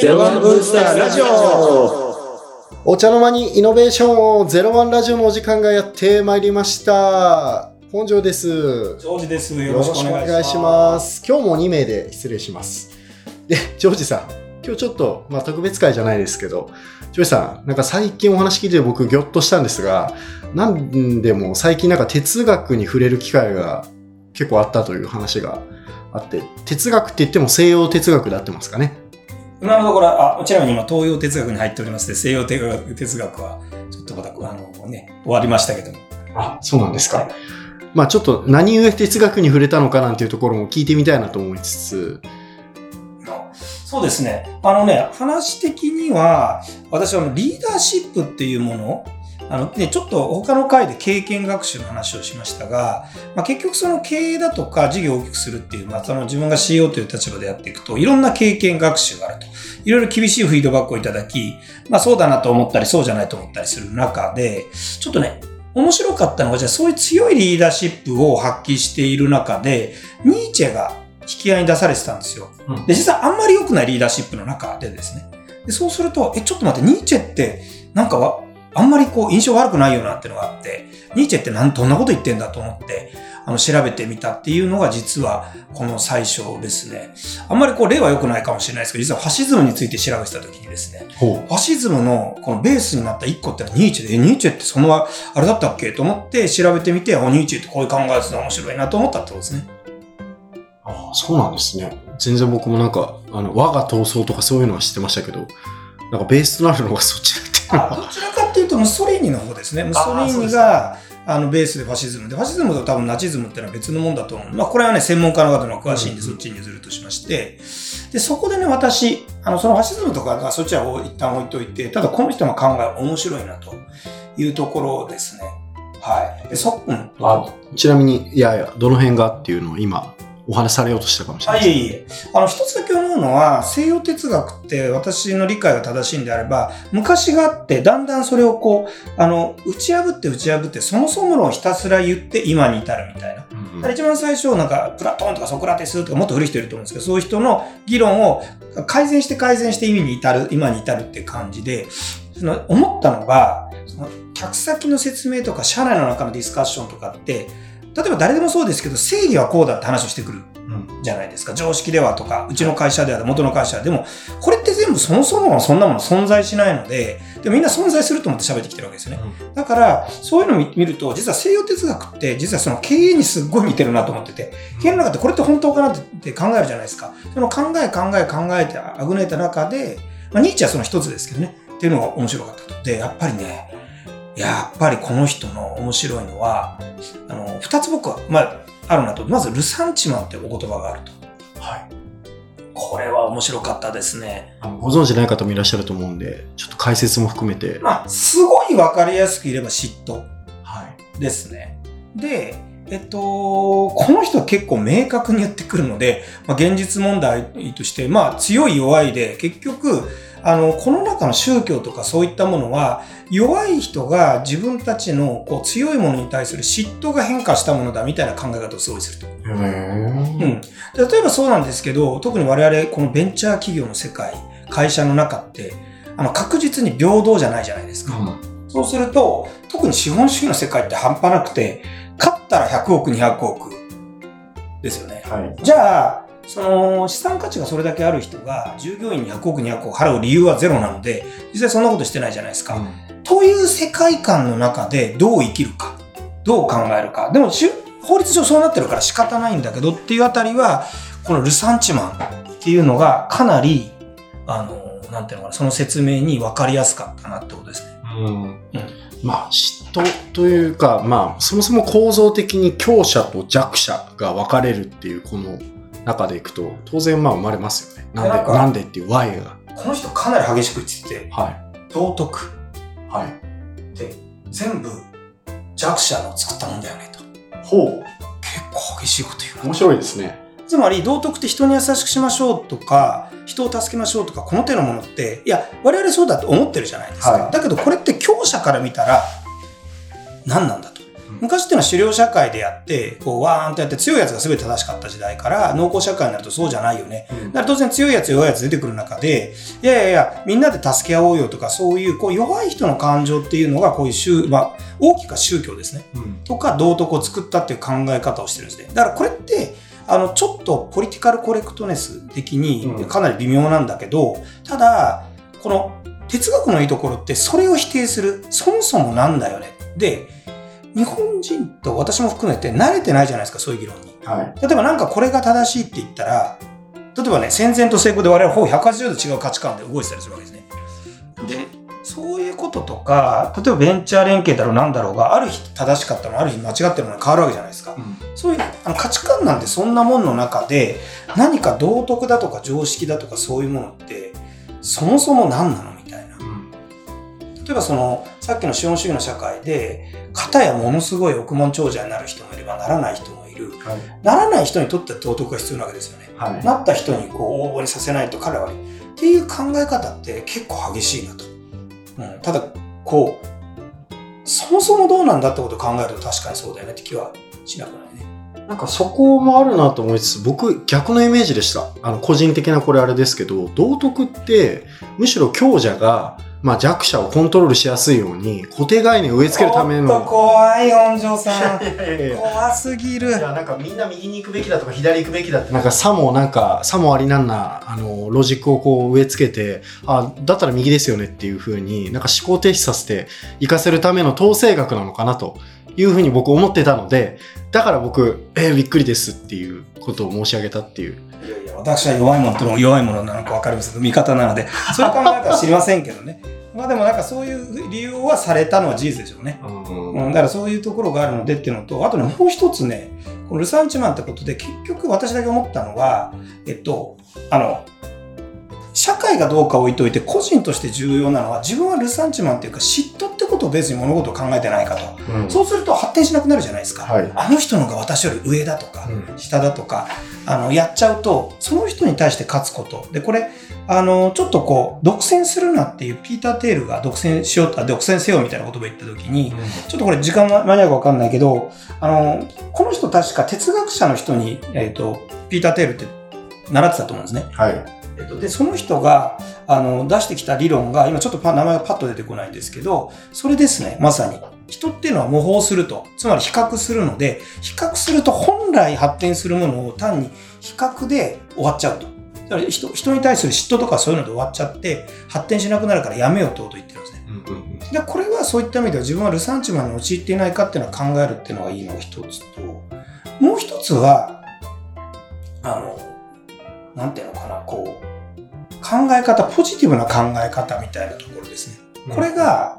ゼロワンブースターラジオお茶の間にイノベーションをゼロワンラジオのお時間がやってまいりました。本庄です。ジョージです。よよろろししくお願いくお願いししま。ます今日も2名で失礼します。で、ジョージさん、今日ちょっと、まあ、特別会じゃないですけど、ジョージさん、なんか最近お話聞いて僕、ぎょっとしたんですが、なんでも最近なんか哲学に触れる機会が結構あったという話があって、哲学って言っても西洋哲学で合ってますかね？今のところ、あ、ちなみに今、東洋哲学に入っておりますで、西洋哲学哲学は、ちょっとまた、あのね、終わりましたけども。あ、そうなんですか。はいまあちょっと何故哲学に触れたのかなんていうところも聞いてみたいなと思いつつ、そうですね。あのね、話的には、私はリーダーシップっていうもの、あのね、ちょっと他の回で経験学習の話をしましたが、まあ、結局その経営だとか事業を大きくするっていう、まあ、その自分が CEO という立場でやっていくと、いろんな経験学習があると。いろいろ厳しいフィードバックをいただき、まあそうだなと思ったり、そうじゃないと思ったりする中で、ちょっとね、面白かったのが、じゃあそういう強いリーダーシップを発揮している中で、ニーチェが引き合いに出されてたんですよ。で、実はあんまり良くないリーダーシップの中でですね。でそうすると、え、ちょっと待って、ニーチェって、なんかわ、あんまりこう、印象悪くないよなっていうのがあって、ニーチェってなん、どんなこと言ってんだと思って、あの、調べてみたっていうのが実は、この最初ですね。あんまりこう、例は良くないかもしれないですけど、実はファシズムについて調べてた時にですね、ほファシズムのこのベースになった一個ってのはニーチェで、え、ニーチェってその、あれだったっけと思って調べてみて、あ、ニーチェってこういう考え方面白いなと思ったってことですね。ああそうなんですね。全然僕もなんか、あの、我が闘争とかそういうのは知ってましたけど、なんかベースとなるのがそっちだっていうのあは。どちらかっていうと、ムッソリーニの方ですね。ムッソリーニが、あの、ベースでファシズムで、ファシズムと多分ナチズムっていうのは別のもんだと思う。まあ、これはね、専門家の方の詳しいんで、そっちに譲るとしまして、で、そこでね、私、あの、そのファシズムとかがそっちは一旦置いといて、ただこの人の考え面白いなというところですね。はい。で、そ、うん。あちなみに、いやいや、どの辺がっていうのを今、お話しされようとしたかもしれあ、ないいえいえ。あの、一つだけ思うのは、西洋哲学って私の理解が正しいんであれば、昔があって、だんだんそれをこう、あの、打ち破って打ち破って、そもそものをひたすら言って今に至るみたいな。一番最初、なんか、プラトーンとかソクラテスとかもっと古い人いると思うんですけど、そういう人の議論を改善して改善して意味に至る、今に至るって感じで、その思ったのが、その客先の説明とか、社内の中のディスカッションとかって、例えば誰でもそうですけど、正義はこうだって話をしてくるうんじゃないですか。常識ではとか、うちの会社では、元の会社でも、これって全部そもそものそんなもの存在しないので、でもみんな存在すると思って喋ってきてるわけですよね。だから、そういうのを見見ると、実は西洋哲学って、実はその経営にすっごい似てるなと思ってて、経営の中でこれって本当かなって考えるじゃないですか。その考え考え考えてあぐねた中で、まあ、ニーチェはその一つですけどね、っていうのが面白かったと。で、やっぱりね、やっぱりこの人の面白いのは、あの、二つ僕は、まあ、あるなと。まず、ルサンチマンってお言葉があると。はい。これは面白かったですね。ご存知ない方もいらっしゃると思うんで、ちょっと解説も含めて。まあ、すごいわかりやすく言えば嫉妬はい。ですね。で、えっと、この人は結構明確に言ってくるので、まあ、現実問題として、まあ、強い弱いで、結局、あの、この中の宗教とかそういったものは、弱い人が自分たちのこう強いものに対する嫉妬が変化したものだみたいな考え方をすごいすると。うん。例えばそうなんですけど、特に我々、このベンチャー企業の世界、会社の中って、あの、確実に平等じゃないじゃないですか。そうすると、特に資本主義の世界って半端なくて、勝ったら100億、200億ですよね。はい。じゃあ、その資産価値がそれだけある人が従業員に100億、200億払う理由はゼロなので、実際そんなことしてないじゃないですか。という世界観の中でどう生きるか、どう考えるか。でもしゅ法律上そうなってるから仕方ないんだけどっていうあたりは、このルサンチマンっていうのがかなり、あの、なんていうのかな、その説明に分かりやすかったなってことですね。うんまあ、嫉妬というか、まあ、そもそも構造的に強者と弱者が分かれるっていうこの中でいくと、当然まあ生まれますよね。なんで、なんかなんでっていう Y が。この人かなり激しく言ってて、は道徳い。はい。って全部弱者の作ったもんだよねと。ほう。結構激しいこと言うな面白いですね。つまり道徳って人に優しくしましょうとか人を助けましょうとかこの手のものっていや我々そうだと思ってるじゃないですか、はいだけどこれって強者から見たら何なんだと昔っていうのは狩猟社会でやって、こう、わーんとやって強いやつが全て正しかった時代から、農耕社会になるとそうじゃないよね。だから当然強いやつ弱いやつ出てくる中で、いやいやいや、みんなで助け合おうよとか、そういう、こう、弱い人の感情っていうのが、こういう宗、まあ、大きくは宗教ですね。うんとか道徳を作ったっていう考え方をしてるんですね。だからこれって、あの、ちょっとポリティカルコレクトネス的うんにかなり微妙なんだけど、ただ、この哲学のいいところってそれを否定する、そもそもなんだよね。で、日本人と私も含めて慣れてないじゃないですか、そういう議論に。はい。例えばなんかこれが正しいって言ったら、例えばね、戦前と成功で我々はほぼ180度違う価値観で動いてたりするわけですね。で、そういうこととか、例えばベンチャー連携だろうなんだろうが、ある日正しかったのある日間違ってるのに変わるわけじゃないですか。そういうあの価値観なんてそんなもんの中で、何か道徳だとか常識だとかそういうものって、そもそも何なの。例えばその、さっきの資本主義の社会で、片やものすごい億万長者になる人もいればならない人もいる。はい。ならない人にとっては道徳が必要なわけですよね。はい。なった人にこう応募にさせないと彼は悪い。っていう考え方って結構激しいなと。うん、ただ、こう、そもそもどうなんだってことを考えると確かにそうだよねって気はしなくないね。なんかそこもあるなと思いつつ、僕逆のイメージでした。あの、個人的なこれあれですけど、道徳って、むしろ強者が、まあ弱者をコントロールしやすいように、固定概念を植え付けるためおっとの。怖い、本庄さん。怖すぎるい。やなんかみんな右に行くべきだとか左行くべきだってなんかさもなんかさもありなんなあのロジックをこう植え付けてあだったら右ですよねっていう風になんか思考停止させて行かせるための統制学なのかなという風に僕思ってたのでだから僕えー、びっくりですっていうことを申し上げたっていういやいや、私は弱いものとも弱いものなのか分かりませんけど、味方なので、そういう考え方は知りませんけどね。まあでもなんかそういう理由はされたのは事実でしょうね。うん、だからそういうところがあるのでっていうのと、あとね、もう一つね、このルサンチマンってことで、結局私だけ思ったのは、えっと、あの、社会がどうか置いといて、個人として重要なのは、自分はルサンチマンっていうか、嫉妬ってことを別に物事を考えてないかと。うんそうすると発展しなくなるじゃないですか。はいあの人のが私より上だとか、うん下だとか、あの、やっちゃうと、その人に対して勝つこと。で、これ、あの、ちょっとこう、独占するなっていう、ピーター・テールが独占しようと、あ独占せよみたいな言葉言った時に、ちょっとこれ時間間に合うかわかんないけど、あの、この人確か哲学者の人に、えっ、と、ピーター・テールって習ってたと思うんですね。はいえっと、で、その人が、あの、出してきた理論が、今ちょっとパ名前がパッと出てこないんですけど、それですね、まさに。人っていうのは模倣すると。つまり比較するので、比較すると本来発展するものを単に比較で終わっちゃうと。だから人人に対する嫉妬とかそういうので終わっちゃって、発展しなくなるからやめようってことを言ってるんですね。うんうんで、これはそういった意味では自分はルサンチマンに陥っていないかっていうのは考えるっていうのがいいのが一つと、もう一つは、あの、なんていうのかな、こう、考え方、ポジティブな考え方みたいなところですね。これが、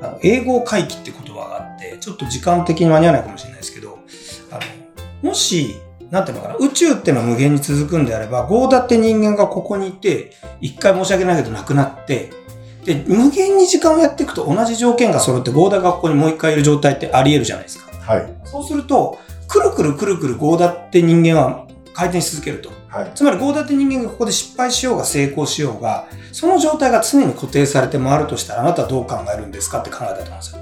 あの英語回帰って言葉があって、ちょっと時間的に間に合わないかもしれないですけど、あの、もし、なんていうのかな、宇宙ってのは無限に続くんであれば、ゴーダって人間がここにいて、一回申し訳ないけど亡くなって、で、無限に時間をやっていくと同じ条件が揃って、ゴーダがここにもう一回いる状態ってあり得るじゃないですか。はいそうすると、くるくるくるくるゴーダって人間は回転し続けると。はいつまり、ゴーダって人間がここで失敗しようが成功しようが、その状態が常に固定されて回るとしたら、あなたはどう考えるんですかって考えたと思うんですよ。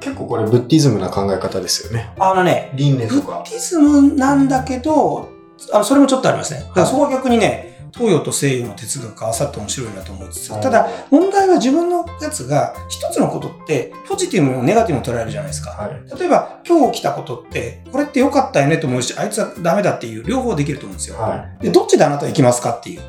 結構これブッディズムな考え方ですよねあのね、輪廻ブとかッディズムなんだけど、あのそれもちょっとありますね。だからそこは逆にね、東洋と西洋の哲学が合わさって面白いなと思いつつ、ただ、問題は自分のやつが、一つのことって、ポジティブもネガティブも捉えるじゃないですか。はい例えば、今日起きたことって、これって良かったよねと思うし、あいつはダメだっていう、両方できると思うんですよ。はいで、どっちであなたは行きますかっていう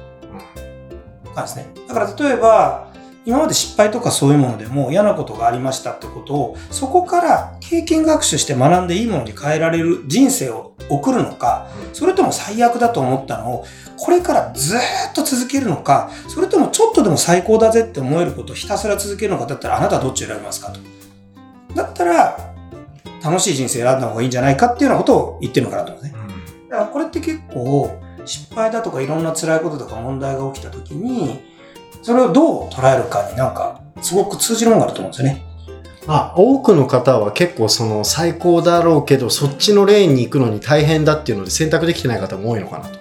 感じですね。だから例えば、今まで失敗とかそういうものでも嫌なことがありましたってことを、そこから経験学習して学んでいいものに変えられる人生を送るのか、それとも最悪だと思ったのを、これからずーっと続けるのか、それともちょっとでも最高だぜって思えることをひたすら続けるのかだったら、あなたはどっちを選びますかと。だったら、楽しい人生選んだ方がいいんじゃないかっていうようなことを言ってるのかなと思うね。だからこれって結構失敗だとかいろんな辛いこととか問題が起きた時にそれをどう捉えるかになんかすごく通じるものがあると思うんですよね。まあ、多くの方は結構その最高だろうけどそっちのレーンに行くのに大変だっていうので選択できてない方も多いのかなと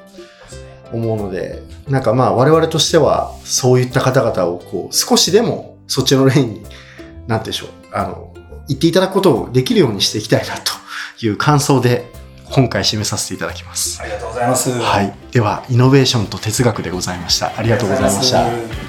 思うのでなんかまあ我々としてはそういった方々をこう少しでもそっちのレーンになんて言うんでしょうあの言っていただくことをできるようにしていきたいなという感想で今回締めさせていただきます。ありがとうございます。はい。では、イノベーションと哲学でございました。ありがとうございました。